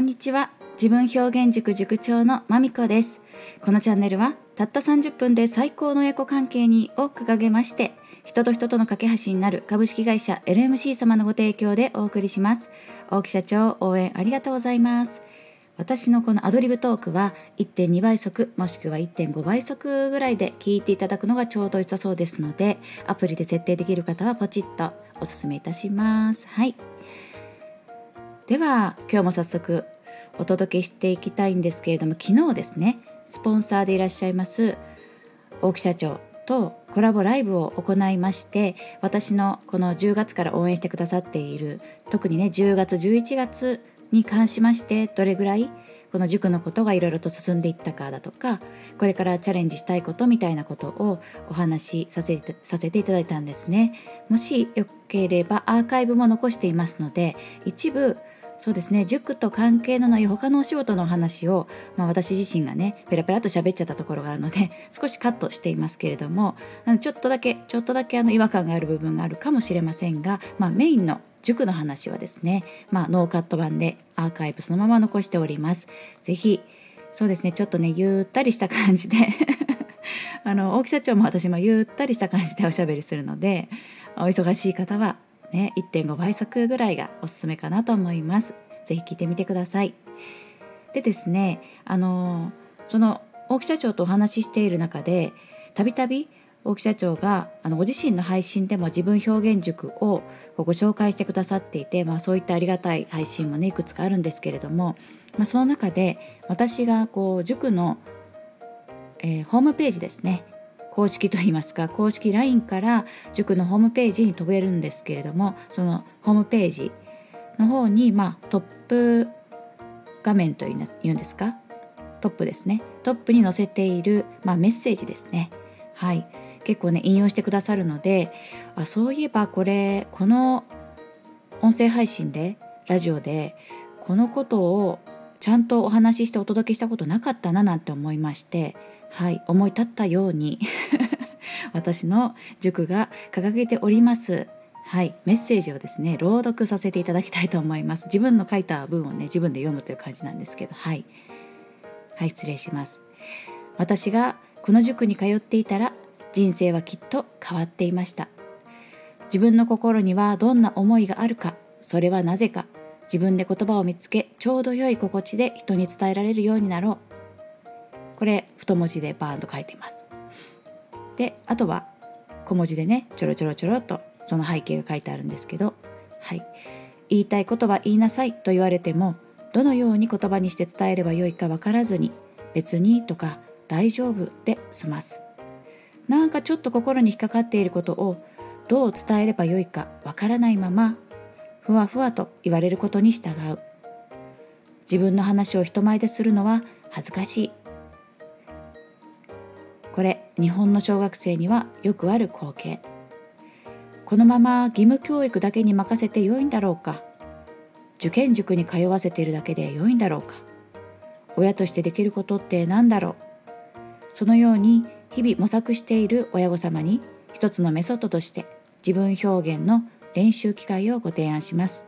こんにちは。自分表現塾塾長のまみこです。このチャンネルはたった30分で最高の親子関係にを掲げまして人と人との架け橋になる株式会社 LMC 様のご提供でお送りします。大木社長応援ありがとうございます。私のこのアドリブトークは1.2倍速もしくは1.5倍速ぐらいで聞いていただくのがちょうど良さそうですのでアプリで設定できる方はポチッとおすすめいたします。はい。では今日も早速お届けしていきたいんですけれども昨日ですねスポンサーでいらっしゃいます大木社長とコラボライブを行いまして私のこの10月から応援してくださっている特にね10月11月に関しましてどれぐらいこの塾のことがいろいろと進んでいったかだとかこれからチャレンジしたいことみたいなことをお話しさせてさせていただいたんですね。もしよければアーカイブも残していますので一部そうですね塾と関係のない他のお仕事の話を、まあ、私自身がねペラペラと喋っちゃったところがあるので 少しカットしていますけれどもちょっとだけちょっとだけあの違和感がある部分があるかもしれませんが、まあ、メインの塾の話はですね、まあ、ノーカット版でアーカイブそのまま残しております。ぜひそうですねちょっとねゆったりした感じで あの大木社長も私もゆったりした感じでおしゃべりするのでお忙しい方はね、1.5倍速ぐらいがおすすめかなと思います。ぜひ聞いてみてください。でですね、あのその大木社長とお話ししている中でたびたび大木社長があのご自身の配信でも自分表現塾をご紹介してくださっていて、まあ、そういったありがたい配信もねいくつかあるんですけれども、まあ、その中で私がこう塾の、えー、ホームページですね公式といいますか公式 LINE から塾のホームページに飛べるんですけれどもそのホームページの方に、まあ、トップ画面というんですかトップですね。トップに載せている、まあ、メッセージですね。はい。結構ね引用してくださるのであそういえばこれこの音声配信でラジオでこのことをちゃんとお話ししてお届けしたことなかったななんて思いましてはい思い立ったように 私の塾が掲げておりますはいメッセージをですね朗読させていただきたいと思います。自分の書いた文をね自分で読むという感じなんですけどはい。はい失礼します。私がこの塾に通っていたら人生はきっと変わっていました。自分の心にはどんな思いがあるかそれはなぜか自分で言葉を見つけちょうど良い心地で人に伝えられるようになろう。これ太文字でバーンと書いています。であとは小文字でねちょろちょろちょろっとその背景が書いてあるんですけどはい。言いたいことは言いなさいと言われてもどのように言葉にして伝えればよいか分からずに別にとか大丈夫で済ます。なんかちょっと心に引っかかっていることをどう伝えればよいか分からないままふわふわと言われることに従う。自分の話を人前でするのは恥ずかしい。これ日本の小学生にはよくある光景。このまま義務教育だけに任せてよいんだろうか。受験塾に通わせているだけでよいんだろうか。親としてできることって何だろう。そのように日々模索している親御様に一つのメソッドとして自分表現の練習機会をご提案します。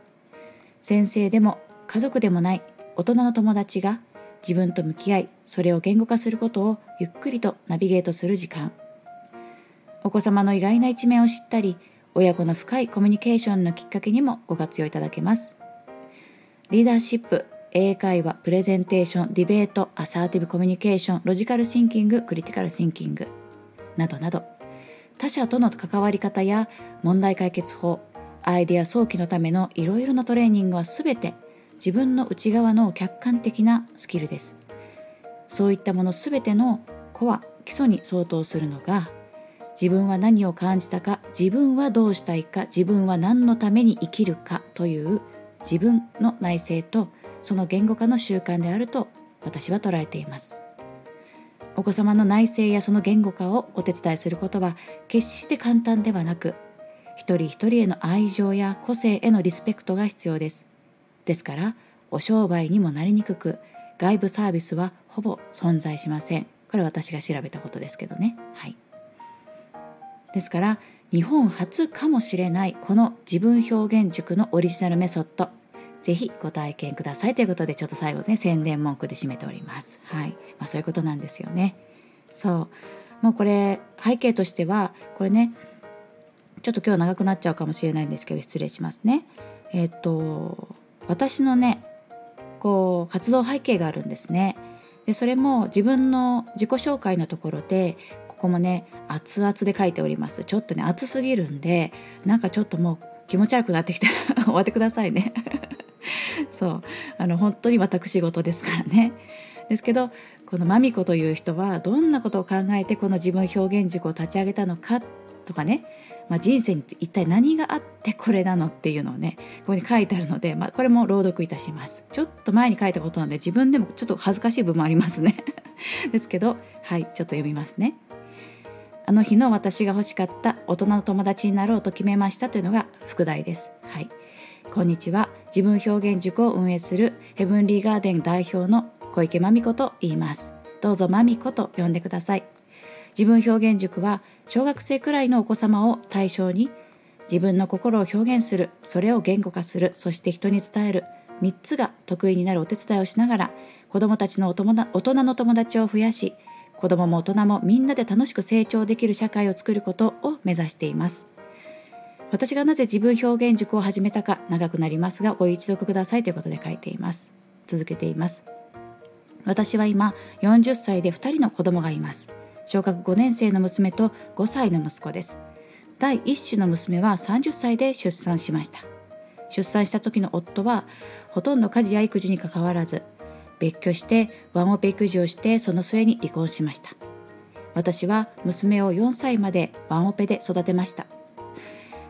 先生でも家族でもない大人の友達が自分と向き合いそれを言語化することをゆっくりとナビゲートする時間。お子様の意外な一面を知ったり親子の深いコミュニケーションのきっかけにもご活用いただけます。リーダーシップ英会話プレゼンテーションディベートアサーティブコミュニケーションロジカルシンキングクリティカルシンキングなどなど。他者との関わり方や問題解決法アイデア早期のためのいろいろなトレーニングは全て自分の内側の客観的なスキルです。そういったもの全てのコア基礎に相当するのが自分は何を感じたか自分はどうしたいか自分は何のために生きるかという自分の内省とその言語化の習慣であると私は捉えています。お子様の内省やその言語化をお手伝いすることは決して簡単ではなく一人一人への愛情や個性へのリスペクトが必要です。ですからお商売にもなりにくく外部サービスはほぼ存在しません。これ私が調べたことですけどね。はい。ですから日本初かもしれないこの自分表現塾のオリジナルメソッドぜひご体験くださいということでちょっと最後ね宣伝文句で締めております。はい、まあ、そういうことなんですよね。そう。もうこれ背景としてはこれねちょっと今日長くなっちゃうかもしれないんですけど失礼しますね。えっ、と私のねこう活動背景があるんですね。でそれも自分の自己紹介のところでここもね熱々で書いております。ちょっとね熱すぎるんでなんかちょっともう気持ち悪くなってきたら 終わってくださいね。そう。あの本当に私事ですからね。ですけどこのマミコという人はどんなことを考えてこの自分表現塾を立ち上げたのかとかねまあ、人生に一体何があってこれなのっていうのをねここに書いてあるので、まあ、これも朗読いたします。ちょっと前に書いたことなんで自分でもちょっと恥ずかしい部分もありますね。ですけどはいちょっと読みますね。あの日の私が欲しかった大人の友達になろうと決めましたというのが副題です。はい。こんにちは。自分表現塾を運営するヘブンリーガーデン代表の小池真美子と言います。どうぞ真美子と呼んでください。自分表現塾は小学生くらいのお子様を対象に自分の心を表現するそれを言語化するそして人に伝える3つが得意になるお手伝いをしながら子どもたちの大人の友達を増やし子どもも大人もみんなで楽しく成長できる社会を作ることを目指しています。私がなぜ自分表現塾を始めたか長くなりますがご一読くださいということで書いています。続けています。私は今40歳で2人の子供がいます。小学5年生の娘と5歳の息子です。第1子の娘は30歳で出産しました。出産した時の夫はほとんど家事や育児にかかわらず別居してワンオペ育児をしてその末に離婚しました。私は娘を4歳までワンオペで育てました。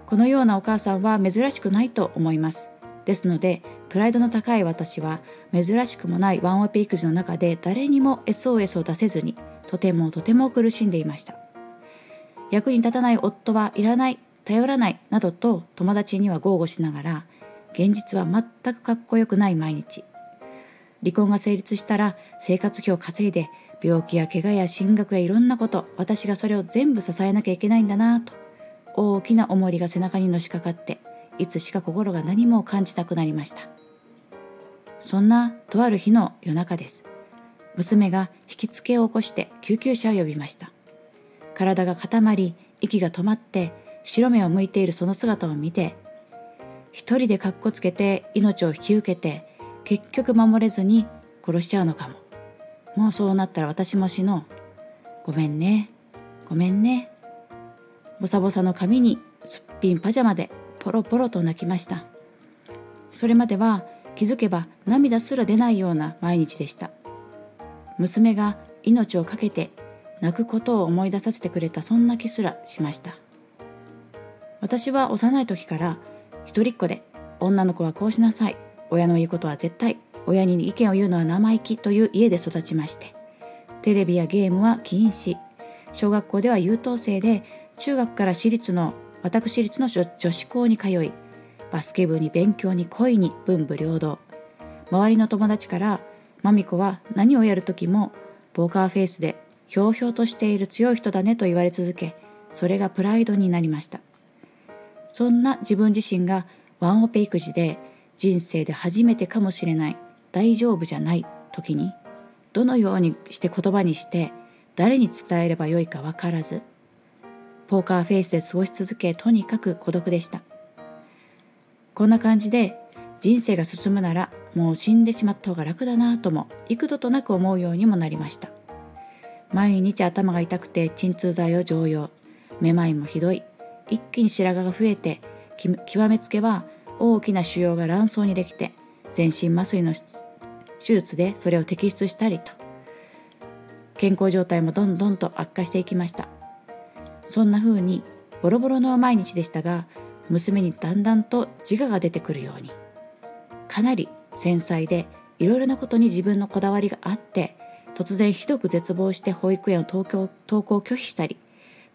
このようなお母さんは珍しくないと思います。ですのでプライドの高い私は珍しくもないワンオペ育児の中で誰にも SOS を出せずにとてもとても苦しんでいました。役に立たない夫はいらない頼らないなどと友達には豪語しながら現実は全くかっこよくない毎日。離婚が成立したら生活費を稼いで病気や怪我や進学やいろんなこと私がそれを全部支えなきゃいけないんだなと大きな重りが背中にのしかかっていつしか心が何も感じたくなりました。そんなとある日の夜中です。娘が引きつけを起こして救急車を呼びました。体が固まり息が止まって白目を向いているその姿を見て一人でかっこつけて命を引き受けて結局守れずに殺しちゃうのかも。もうそうなったら私も死のう。ごめんね。ごめんね。ボサボサの髪にすっぴんパジャマでポロポロと泣きました。それまでは気づけば涙すら出ないような毎日でした。娘が命を懸けて泣くことを思い出させてくれたそんな気すらしました。私は幼い時から一人っ子で女の子はこうしなさい。親の言うことは絶対親に意見を言うのは生意気という家で育ちましてテレビやゲームは禁止。小学校では優等生で中学から私立の私立の女子校に通いバスケ部に勉強に恋に文武両道。周りの友達からマミコは何をやる時もポーカーフェイスでひょうひょうとしている強い人だねと言われ続けそれがプライドになりました。そんな自分自身がワンオペ育児で人生で初めてかもしれない大丈夫じゃない時にどのようにして言葉にして誰に伝えればよいか分からずポーカーフェイスで過ごし続けとにかく孤独でした。こんな感じで人生が進むならもう死んでしまった方が楽だなとも幾度となく思うようにもなりました。毎日頭が痛くて鎮痛剤を常用。めまいもひどい。一気に白髪が増えて極めつけは大きな腫瘍が卵巣にできて全身麻酔の手術でそれを摘出したりと。健康状態もどんどんと悪化していきました。そんな風にボロボロの毎日でしたが娘にだんだんと自我が出てくるように。かなり繊細でいろいろなことに自分のこだわりがあって突然ひどく絶望して保育園を登校登校を拒否したり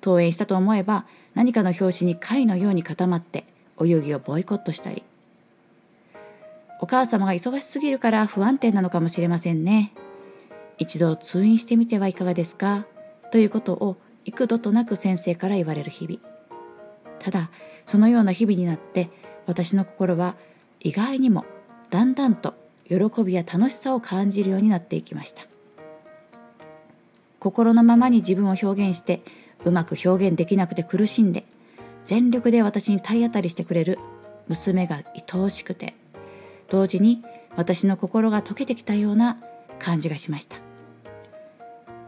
登園したと思えば何かの拍子に貝のように固まってお遊戯をボイコットしたり。お母様が忙しすぎるから不安定なのかもしれませんね。一度通院してみてはいかがですか？ということを幾度となく先生から言われる日々。ただそのような日々になって私の心は意外にもだんだんと喜びや楽しさを感じるようになっていきました。心のままに自分を表現してうまく表現できなくて苦しんで全力で私に体当たりしてくれる娘が愛おしくて同時に私の心が溶けてきたような感じがしました。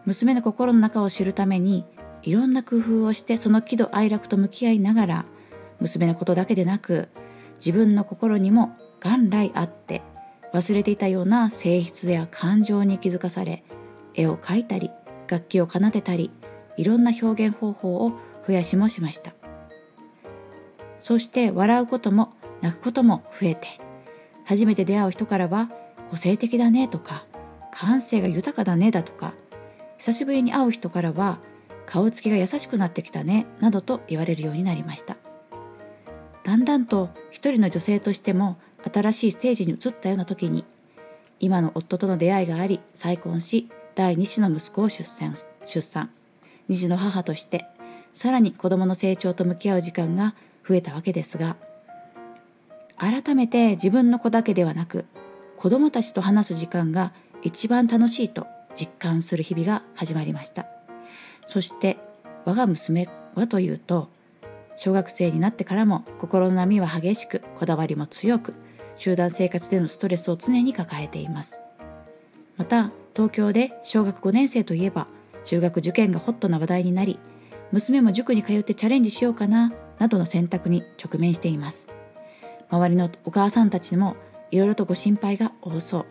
娘の心の中を知るためにいろんな工夫をしてその喜怒哀楽と向き合いながら娘のことだけでなく自分の心にも元来あって忘れていたような性質や感情に気づかされ絵を描いたり楽器を奏でたりいろんな表現方法を増やしもしました。そして笑うことも泣くことも増えて初めて出会う人からは個性的だねとか感性が豊かだねだとか久しぶりに会う人からは顔つきが優しくなってきたねなどと言われるようになりました。だんだんと一人の女性としても新しいステージに移ったような時に今の夫との出会いがあり再婚し第2子の息子を出産出産。2児の母としてさらに子供の成長と向き合う時間が増えたわけですが改めて自分の子だけではなく子供たちと話す時間が一番楽しいと実感する日々が始まりました。そして我が娘はというと小学生になってからも心の波は激しくこだわりも強く集団生活でのストレスを常に抱えています。また東京で小学5年生といえば中学受験がホットな話題になり娘も塾に通ってチャレンジしようかななどの選択に直面しています。周りのお母さんたちもいろいろとご心配が多そう。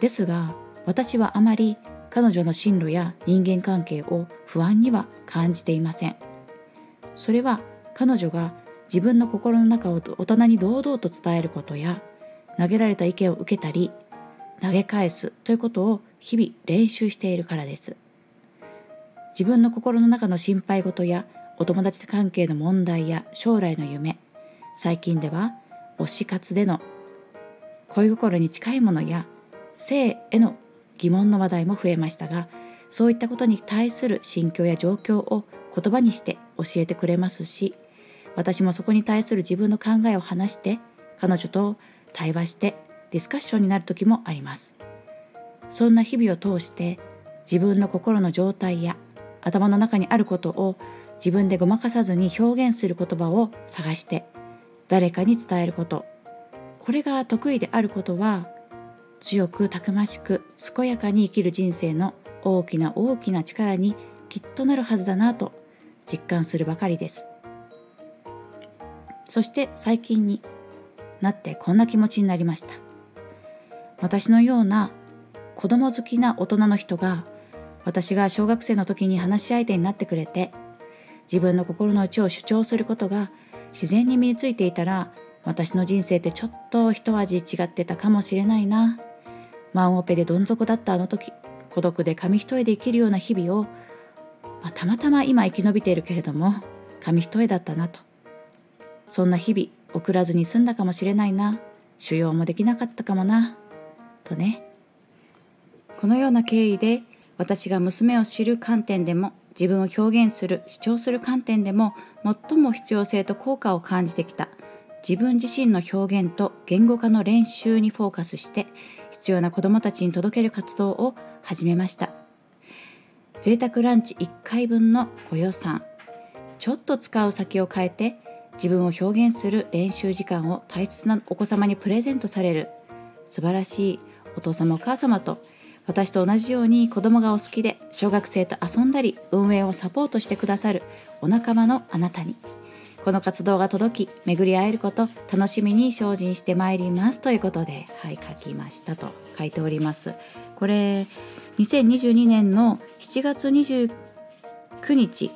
ですが私はあまり彼女の進路や人間関係を不安には感じていません。それは彼女が自分の心の中を大人に堂々と伝えることや投げられた意見を受けたり投げ返すということを日々練習しているからです。自分の心の中の心配事やお友達関係の問題や将来の夢最近では推し活での恋心に近いものや性への疑問の話題も増えましたがそういったことに対する心境や状況を言葉にして教えてくれますし私もそこに対する自分の考えを話して彼女と対話してディスカッションになる時もあります。そんな日々を通して自分の心の状態や頭の中にあることを自分でごまかさずに表現する言葉を探して誰かに伝えること。これが得意であることは強くたくましく健やかに生きる人生の大きな大きな力にきっとなるはずだなと実感するばかりです。そして最近になってこんな気持ちになりました。私のような子供好きな大人の人が私が小学生の時に話し相手になってくれて自分の心の内を主張することが自然に身についていたら私の人生ってちょっと一味違ってたかもしれないな。ワンオペでどん底だったあの時孤独で紙一重で生きるような日々を、まあ、たまたま今生き延びているけれども紙一重だったなと。そんな日々送らずに済んだかもしれないな。腫瘍もできなかったかもな。とね。このような経緯で私が娘を知る観点でも自分を表現する主張する観点でも最も必要性と効果を感じてきた自分自身の表現と言語化の練習にフォーカスして必要な子どもたちに届ける活動を始めました。贅沢ランチ1回分のご予算。ちょっと使う先を変えて自分を表現する練習時間を大切なお子様にプレゼントされる。素晴らしいお父様お母様と私と同じように子供がお好きで小学生と遊んだり運営をサポートしてくださるお仲間のあなたに。この活動が届き巡り会えること楽しみに精進してまいりますということではい書きましたと書いております。これ2022年の7月29日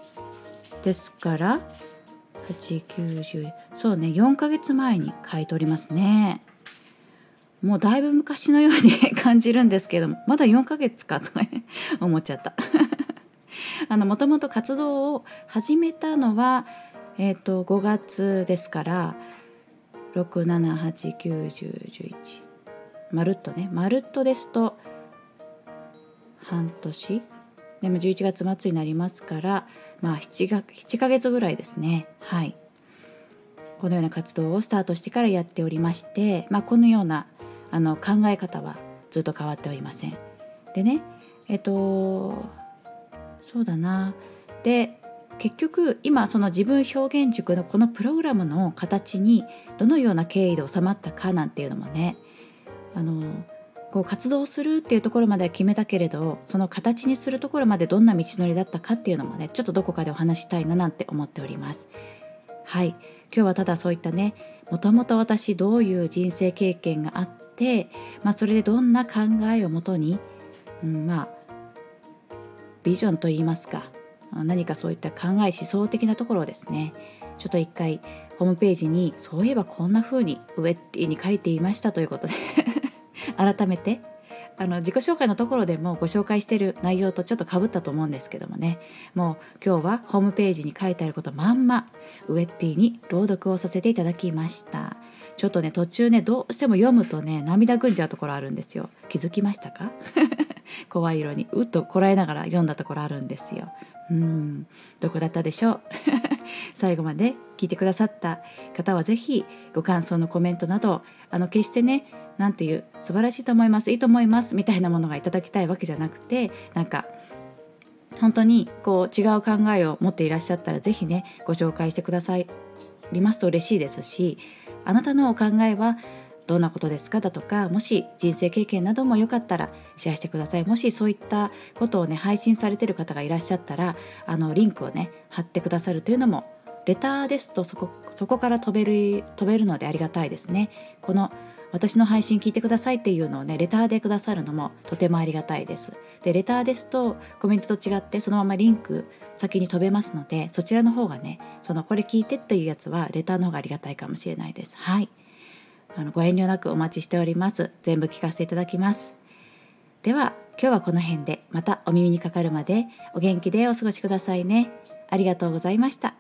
ですから890そうね4ヶ月前に書いておりますね。もうだいぶ昔のように 感じるんですけどもまだ4ヶ月かとか 思っちゃった。あのもともと活動を始めたのはえっ、ー、と5月ですから67891011まるっとねまるっとですと半年でも11月末になりますからまあ 7, が7ヶ月ぐらいですね。はい。このような活動をスタートしてからやっておりまして、まあ、このようなあの考え方はずっと変わっておりません。でねえっとそうだな。で結局今その自分表現塾のこのプログラムの形にどのような経緯で収まったかなんていうのもねあのこう活動するっていうところまでは決めたけれどその形にするところまでどんな道のりだったかっていうのもねちょっとどこかでお話したいななんて思っております。はい今日はただそういったねもともと私どういう人生経験があって、まあ、それでどんな考えをもとに、うん、まあビジョンといいますか何かそういった考え思想的なところをですねちょっと一回ホームページにそういえばこんな風にウェッティに書いていましたということで改めてあの自己紹介のところでもご紹介している内容とちょっとかぶったと思うんですけどもね。もう今日はホームページに書いてあることまんまウェッティに朗読をさせていただきました。ちょっとね途中ねどうしても読むとね涙ぐんじゃうところあるんですよ。気づきましたか？怖い色にうっとこらえながら読んだところあるんですよ。うん。どこだったでしょう？最後まで聞いてくださった方は是非ご感想のコメントなどあの決してね何ていう素晴らしいと思います。いいと思います。みたいなものがいただきたいわけじゃなくてなんか本当にこう違う考えを持っていらっしゃったら是非ねご紹介してくださりますと嬉しいですしあなたのお考えはどんなことですかだとかもし人生経験などもよかったらシェアしてください。もしそういったことをね配信されてる方がいらっしゃったらあのリンクをね貼ってくださるというのもレターですとそこそこから飛べる飛べるのでありがたいですね。この私の配信聞いてくださいっていうのをねレターでくださるのもとてもありがたいです。でレターですとコメントと違ってそのままリンク先に飛べますのでそちらの方がねそのこれ聞いてっていうやつはレターの方がありがたいかもしれないです。はい。あのご遠慮なくお待ちしております。全部聞かせていただきます。では今日はこの辺でまたお耳にかかるまでお元気でお過ごしくださいね。ありがとうございました。